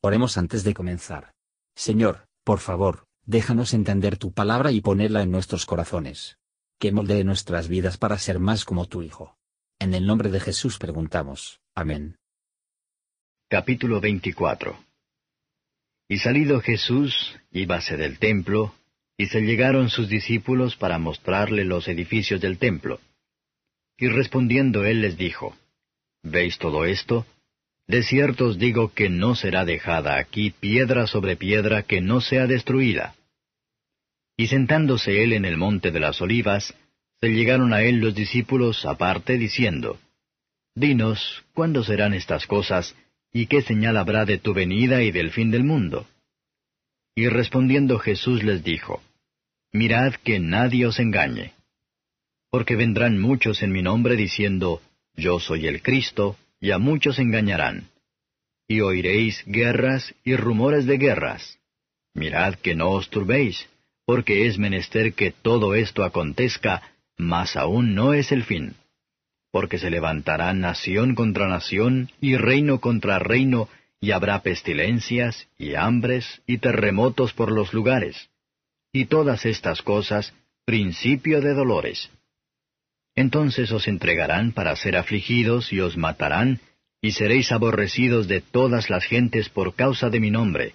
Oremos antes de comenzar. Señor, por favor, déjanos entender tu palabra y ponerla en nuestros corazones. Que moldee nuestras vidas para ser más como tu Hijo. En el nombre de Jesús preguntamos. Amén. Capítulo 24 Y salido Jesús, íbase del templo, y se llegaron sus discípulos para mostrarle los edificios del templo. Y respondiendo él les dijo, ¿Veis todo esto? De cierto os digo que no será dejada aquí piedra sobre piedra que no sea destruida. Y sentándose él en el monte de las olivas, se llegaron a él los discípulos aparte diciendo, Dinos, ¿cuándo serán estas cosas, y qué señal habrá de tu venida y del fin del mundo? Y respondiendo Jesús les dijo, Mirad que nadie os engañe. Porque vendrán muchos en mi nombre diciendo, Yo soy el Cristo, y a muchos engañarán. Y oiréis guerras y rumores de guerras. Mirad que no os turbéis, porque es menester que todo esto acontezca, mas aún no es el fin. Porque se levantará nación contra nación y reino contra reino, y habrá pestilencias, y hambres, y terremotos por los lugares. Y todas estas cosas, principio de dolores. Entonces os entregarán para ser afligidos y os matarán, y seréis aborrecidos de todas las gentes por causa de mi nombre.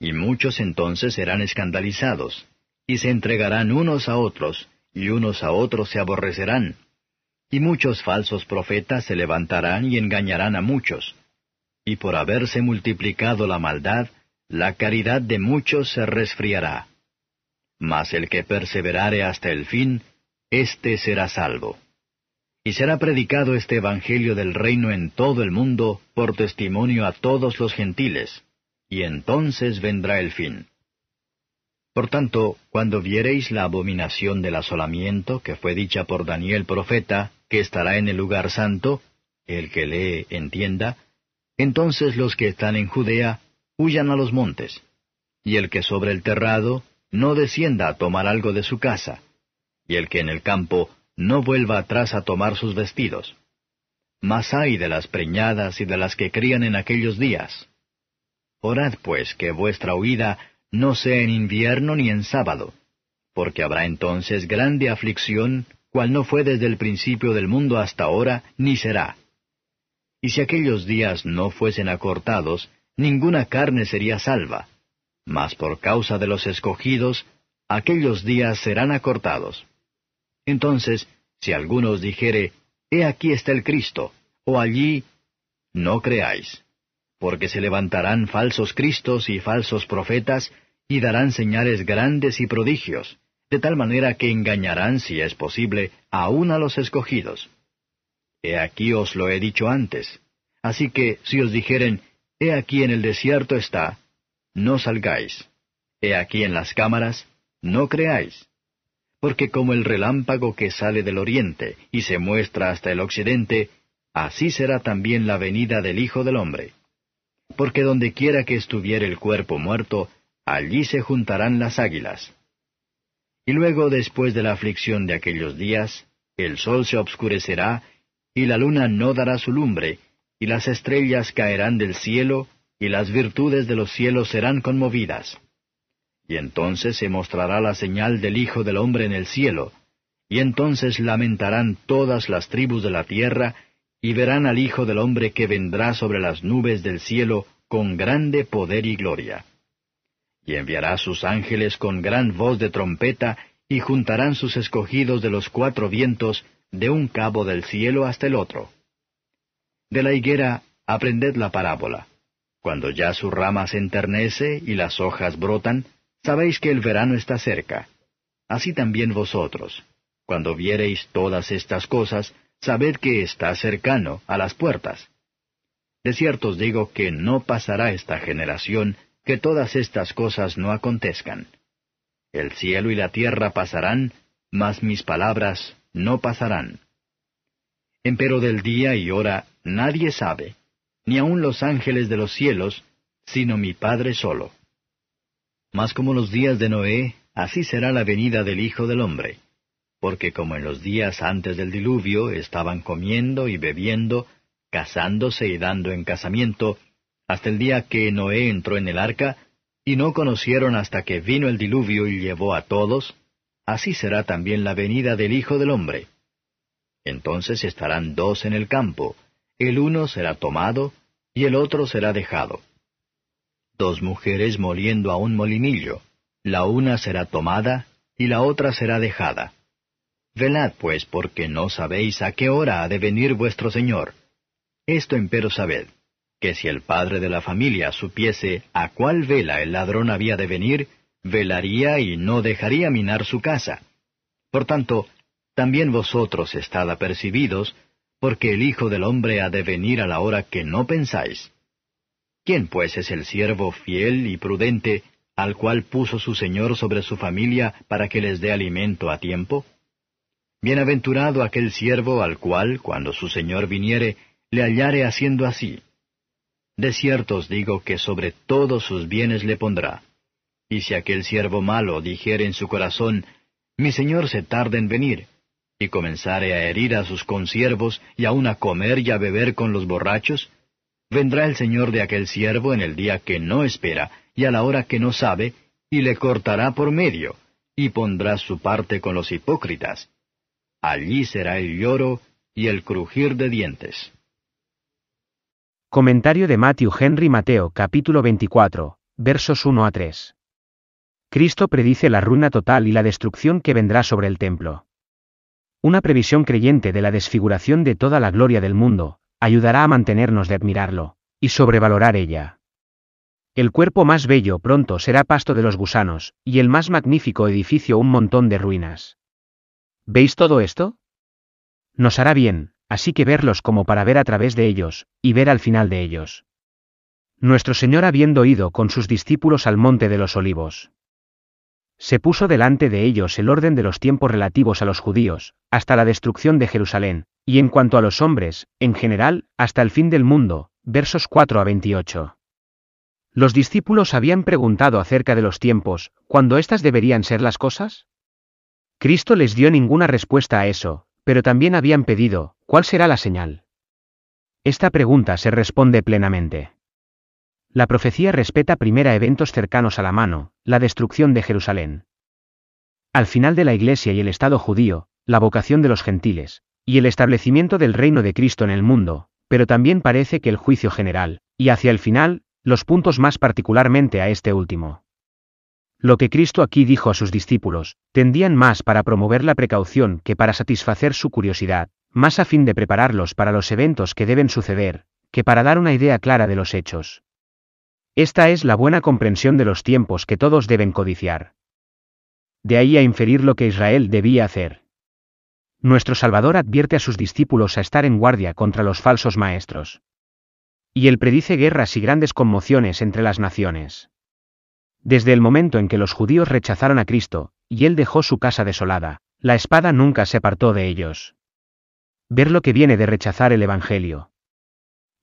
Y muchos entonces serán escandalizados, y se entregarán unos a otros, y unos a otros se aborrecerán. Y muchos falsos profetas se levantarán y engañarán a muchos. Y por haberse multiplicado la maldad, la caridad de muchos se resfriará. Mas el que perseverare hasta el fin, éste será salvo. Y será predicado este Evangelio del reino en todo el mundo por testimonio a todos los gentiles, y entonces vendrá el fin. Por tanto, cuando viereis la abominación del asolamiento que fue dicha por Daniel profeta, que estará en el lugar santo, el que lee entienda, entonces los que están en Judea huyan a los montes, y el que sobre el terrado no descienda a tomar algo de su casa, y el que en el campo no vuelva atrás a tomar sus vestidos. Mas hay de las preñadas y de las que crían en aquellos días. Orad pues que vuestra huida no sea en invierno ni en sábado, porque habrá entonces grande aflicción, cual no fue desde el principio del mundo hasta ahora, ni será. Y si aquellos días no fuesen acortados, ninguna carne sería salva, mas por causa de los escogidos, aquellos días serán acortados. Entonces, si alguno os dijere, He aquí está el Cristo, o allí, no creáis, porque se levantarán falsos Cristos y falsos profetas, y darán señales grandes y prodigios, de tal manera que engañarán, si es posible, aun a los escogidos. He aquí os lo he dicho antes. Así que, si os dijeren, He aquí en el desierto está, no salgáis. He aquí en las cámaras, no creáis porque como el relámpago que sale del oriente y se muestra hasta el occidente, así será también la venida del Hijo del Hombre. Porque donde quiera que estuviere el cuerpo muerto, allí se juntarán las águilas. Y luego, después de la aflicción de aquellos días, el sol se obscurecerá, y la luna no dará su lumbre, y las estrellas caerán del cielo, y las virtudes de los cielos serán conmovidas. Y entonces se mostrará la señal del Hijo del Hombre en el cielo, y entonces lamentarán todas las tribus de la tierra, y verán al Hijo del Hombre que vendrá sobre las nubes del cielo con grande poder y gloria. Y enviará sus ángeles con gran voz de trompeta, y juntarán sus escogidos de los cuatro vientos, de un cabo del cielo hasta el otro. De la higuera aprended la parábola. Cuando ya su rama se enternece y las hojas brotan, Sabéis que el verano está cerca. Así también vosotros. Cuando viereis todas estas cosas, sabed que está cercano, a las puertas. De cierto os digo que no pasará esta generación que todas estas cosas no acontezcan. El cielo y la tierra pasarán, mas mis palabras no pasarán. Empero del día y hora nadie sabe, ni aun los ángeles de los cielos, sino mi Padre solo. Mas como los días de Noé, así será la venida del Hijo del Hombre. Porque como en los días antes del diluvio estaban comiendo y bebiendo, casándose y dando en casamiento, hasta el día que Noé entró en el arca, y no conocieron hasta que vino el diluvio y llevó a todos, así será también la venida del Hijo del Hombre. Entonces estarán dos en el campo, el uno será tomado, y el otro será dejado. Dos mujeres moliendo a un molinillo, la una será tomada, y la otra será dejada. Velad pues, porque no sabéis a qué hora ha de venir vuestro Señor. Esto empero sabed, que si el padre de la familia supiese a cuál vela el ladrón había de venir, velaría y no dejaría minar su casa. Por tanto, también vosotros estad apercibidos, porque el Hijo del Hombre ha de venir a la hora que no pensáis. ¿Quién pues es el siervo fiel y prudente, al cual puso su Señor sobre su familia para que les dé alimento a tiempo? Bienaventurado aquel siervo al cual, cuando su Señor viniere, le hallare haciendo así. De cierto os digo que sobre todos sus bienes le pondrá. Y si aquel siervo malo dijere en su corazón, Mi Señor se tarda en venir, y comenzare a herir a sus consiervos y aun a comer y a beber con los borrachos, vendrá el Señor de aquel siervo en el día que no espera y a la hora que no sabe, y le cortará por medio, y pondrá su parte con los hipócritas. Allí será el lloro y el crujir de dientes. Comentario de Matthew Henry Mateo capítulo 24, versos 1 a 3. Cristo predice la ruina total y la destrucción que vendrá sobre el templo. Una previsión creyente de la desfiguración de toda la gloria del mundo, ayudará a mantenernos de admirarlo, y sobrevalorar ella. El cuerpo más bello pronto será pasto de los gusanos, y el más magnífico edificio un montón de ruinas. ¿Veis todo esto? Nos hará bien, así que verlos como para ver a través de ellos, y ver al final de ellos. Nuestro Señor habiendo ido con sus discípulos al monte de los olivos. Se puso delante de ellos el orden de los tiempos relativos a los judíos, hasta la destrucción de Jerusalén, y en cuanto a los hombres, en general, hasta el fin del mundo, versos 4 a 28. Los discípulos habían preguntado acerca de los tiempos, ¿cuándo éstas deberían ser las cosas? Cristo les dio ninguna respuesta a eso, pero también habían pedido, ¿cuál será la señal? Esta pregunta se responde plenamente. La profecía respeta primero eventos cercanos a la mano, la destrucción de Jerusalén. Al final de la Iglesia y el Estado judío, la vocación de los gentiles, y el establecimiento del reino de Cristo en el mundo, pero también parece que el juicio general, y hacia el final, los puntos más particularmente a este último. Lo que Cristo aquí dijo a sus discípulos, tendían más para promover la precaución que para satisfacer su curiosidad, más a fin de prepararlos para los eventos que deben suceder, que para dar una idea clara de los hechos. Esta es la buena comprensión de los tiempos que todos deben codiciar. De ahí a inferir lo que Israel debía hacer. Nuestro Salvador advierte a sus discípulos a estar en guardia contra los falsos maestros. Y él predice guerras y grandes conmociones entre las naciones. Desde el momento en que los judíos rechazaron a Cristo, y él dejó su casa desolada, la espada nunca se apartó de ellos. Ver lo que viene de rechazar el Evangelio.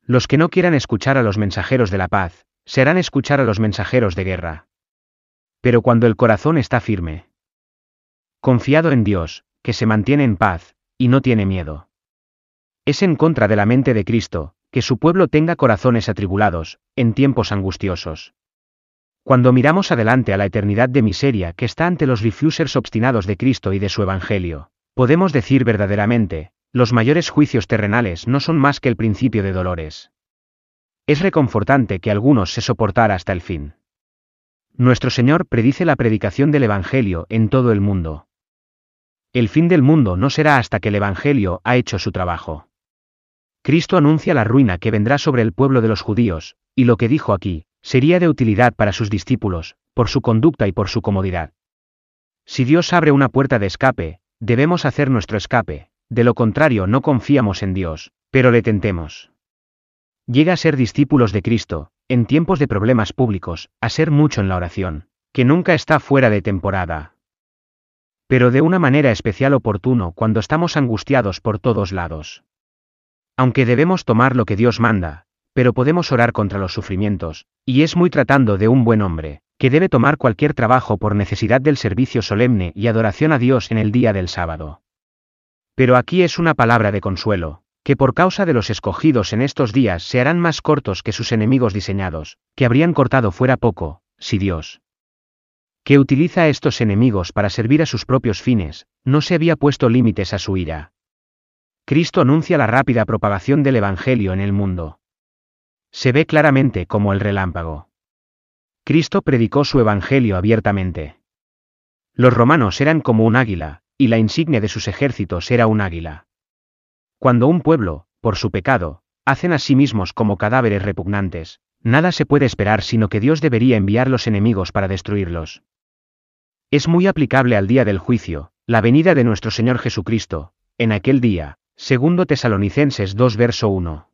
Los que no quieran escuchar a los mensajeros de la paz, serán escuchar a los mensajeros de guerra. Pero cuando el corazón está firme, confiado en Dios, que se mantiene en paz, y no tiene miedo. Es en contra de la mente de Cristo, que su pueblo tenga corazones atribulados, en tiempos angustiosos. Cuando miramos adelante a la eternidad de miseria que está ante los refusers obstinados de Cristo y de su Evangelio, podemos decir verdaderamente, los mayores juicios terrenales no son más que el principio de dolores. Es reconfortante que algunos se soportara hasta el fin. Nuestro Señor predice la predicación del Evangelio en todo el mundo. El fin del mundo no será hasta que el Evangelio ha hecho su trabajo. Cristo anuncia la ruina que vendrá sobre el pueblo de los judíos, y lo que dijo aquí, sería de utilidad para sus discípulos, por su conducta y por su comodidad. Si Dios abre una puerta de escape, debemos hacer nuestro escape, de lo contrario no confiamos en Dios, pero le tentemos. Llega a ser discípulos de Cristo, en tiempos de problemas públicos, a ser mucho en la oración, que nunca está fuera de temporada. Pero de una manera especial oportuno cuando estamos angustiados por todos lados. Aunque debemos tomar lo que Dios manda, pero podemos orar contra los sufrimientos, y es muy tratando de un buen hombre, que debe tomar cualquier trabajo por necesidad del servicio solemne y adoración a Dios en el día del sábado. Pero aquí es una palabra de consuelo, que por causa de los escogidos en estos días se harán más cortos que sus enemigos diseñados, que habrían cortado fuera poco, si Dios, que utiliza a estos enemigos para servir a sus propios fines, no se había puesto límites a su ira. Cristo anuncia la rápida propagación del Evangelio en el mundo. Se ve claramente como el relámpago. Cristo predicó su Evangelio abiertamente. Los romanos eran como un águila, y la insignia de sus ejércitos era un águila. Cuando un pueblo, por su pecado, hacen a sí mismos como cadáveres repugnantes, nada se puede esperar sino que Dios debería enviar los enemigos para destruirlos. Es muy aplicable al día del juicio, la venida de nuestro Señor Jesucristo, en aquel día, segundo Tesalonicenses 2 verso 1.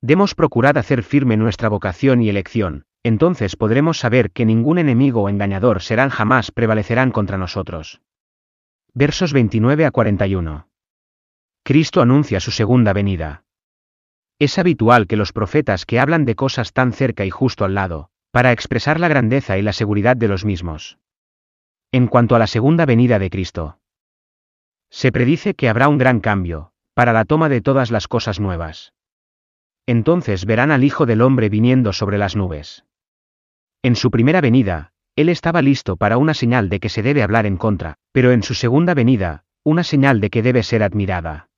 Demos procurad hacer firme nuestra vocación y elección, entonces podremos saber que ningún enemigo o engañador serán jamás prevalecerán contra nosotros. Versos 29 a 41. Cristo anuncia su segunda venida. Es habitual que los profetas que hablan de cosas tan cerca y justo al lado, para expresar la grandeza y la seguridad de los mismos. En cuanto a la segunda venida de Cristo, se predice que habrá un gran cambio, para la toma de todas las cosas nuevas. Entonces verán al Hijo del Hombre viniendo sobre las nubes. En su primera venida, Él estaba listo para una señal de que se debe hablar en contra, pero en su segunda venida, una señal de que debe ser admirada.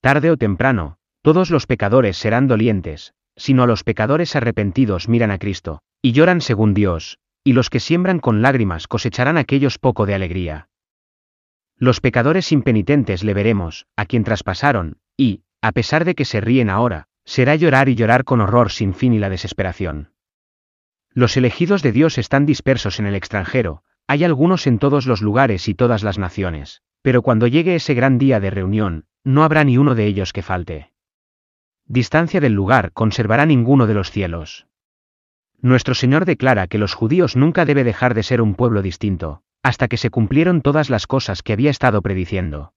Tarde o temprano, todos los pecadores serán dolientes, sino los pecadores arrepentidos miran a Cristo, y lloran según Dios, y los que siembran con lágrimas cosecharán aquellos poco de alegría. Los pecadores impenitentes le veremos, a quien traspasaron, y, a pesar de que se ríen ahora, será llorar y llorar con horror sin fin y la desesperación. Los elegidos de Dios están dispersos en el extranjero, hay algunos en todos los lugares y todas las naciones, pero cuando llegue ese gran día de reunión, no habrá ni uno de ellos que falte. Distancia del lugar conservará ninguno de los cielos. Nuestro Señor declara que los judíos nunca debe dejar de ser un pueblo distinto, hasta que se cumplieron todas las cosas que había estado prediciendo.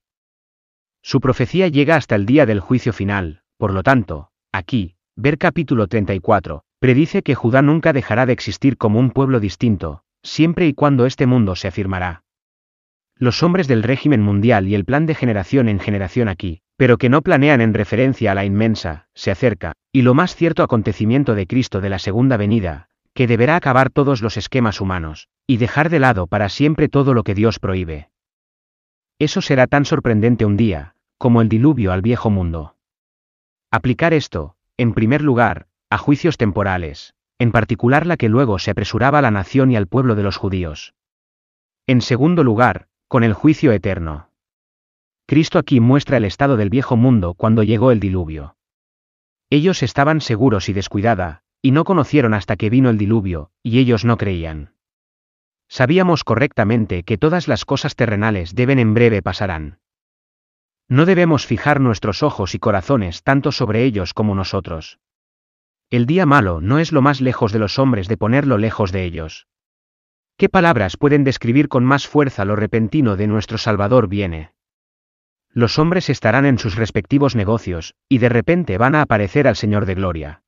Su profecía llega hasta el día del juicio final, por lo tanto, aquí, ver capítulo 34, predice que Judá nunca dejará de existir como un pueblo distinto, siempre y cuando este mundo se afirmará. Los hombres del régimen mundial y el plan de generación en generación aquí, pero que no planean en referencia a la inmensa, se acerca, y lo más cierto acontecimiento de Cristo de la segunda venida, que deberá acabar todos los esquemas humanos, y dejar de lado para siempre todo lo que Dios prohíbe. Eso será tan sorprendente un día, como el diluvio al viejo mundo. Aplicar esto, en primer lugar, a juicios temporales, en particular la que luego se apresuraba a la nación y al pueblo de los judíos. En segundo lugar, con el juicio eterno. Cristo aquí muestra el estado del viejo mundo cuando llegó el diluvio. Ellos estaban seguros y descuidada, y no conocieron hasta que vino el diluvio, y ellos no creían. Sabíamos correctamente que todas las cosas terrenales deben en breve pasarán. No debemos fijar nuestros ojos y corazones tanto sobre ellos como nosotros. El día malo no es lo más lejos de los hombres de ponerlo lejos de ellos. ¿Qué palabras pueden describir con más fuerza lo repentino de nuestro Salvador viene? Los hombres estarán en sus respectivos negocios, y de repente van a aparecer al Señor de Gloria.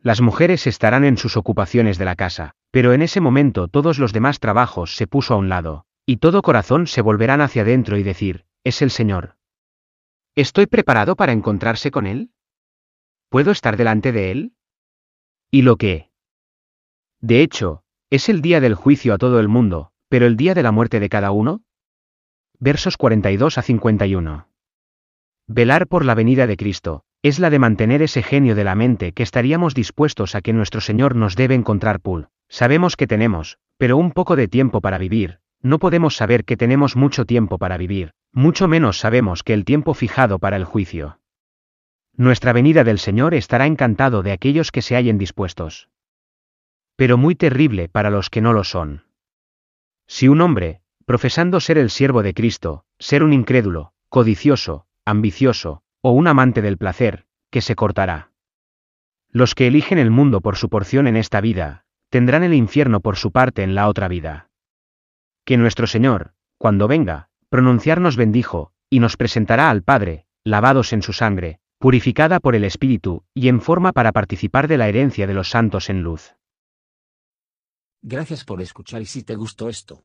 Las mujeres estarán en sus ocupaciones de la casa, pero en ese momento todos los demás trabajos se puso a un lado, y todo corazón se volverán hacia adentro y decir, es el Señor. ¿Estoy preparado para encontrarse con Él? ¿Puedo estar delante de Él? ¿Y lo que? De hecho, es el día del juicio a todo el mundo, pero el día de la muerte de cada uno, versos 42 a 51. Velar por la venida de Cristo, es la de mantener ese genio de la mente que estaríamos dispuestos a que nuestro Señor nos debe encontrar pool. Sabemos que tenemos, pero un poco de tiempo para vivir, no podemos saber que tenemos mucho tiempo para vivir, mucho menos sabemos que el tiempo fijado para el juicio. Nuestra venida del Señor estará encantado de aquellos que se hallen dispuestos. Pero muy terrible para los que no lo son. Si un hombre, profesando ser el siervo de Cristo, ser un incrédulo, codicioso, ambicioso, o un amante del placer, que se cortará. Los que eligen el mundo por su porción en esta vida, tendrán el infierno por su parte en la otra vida. Que nuestro Señor, cuando venga, pronunciarnos bendijo, y nos presentará al Padre, lavados en su sangre, purificada por el Espíritu, y en forma para participar de la herencia de los santos en luz. Gracias por escuchar y si te gustó esto,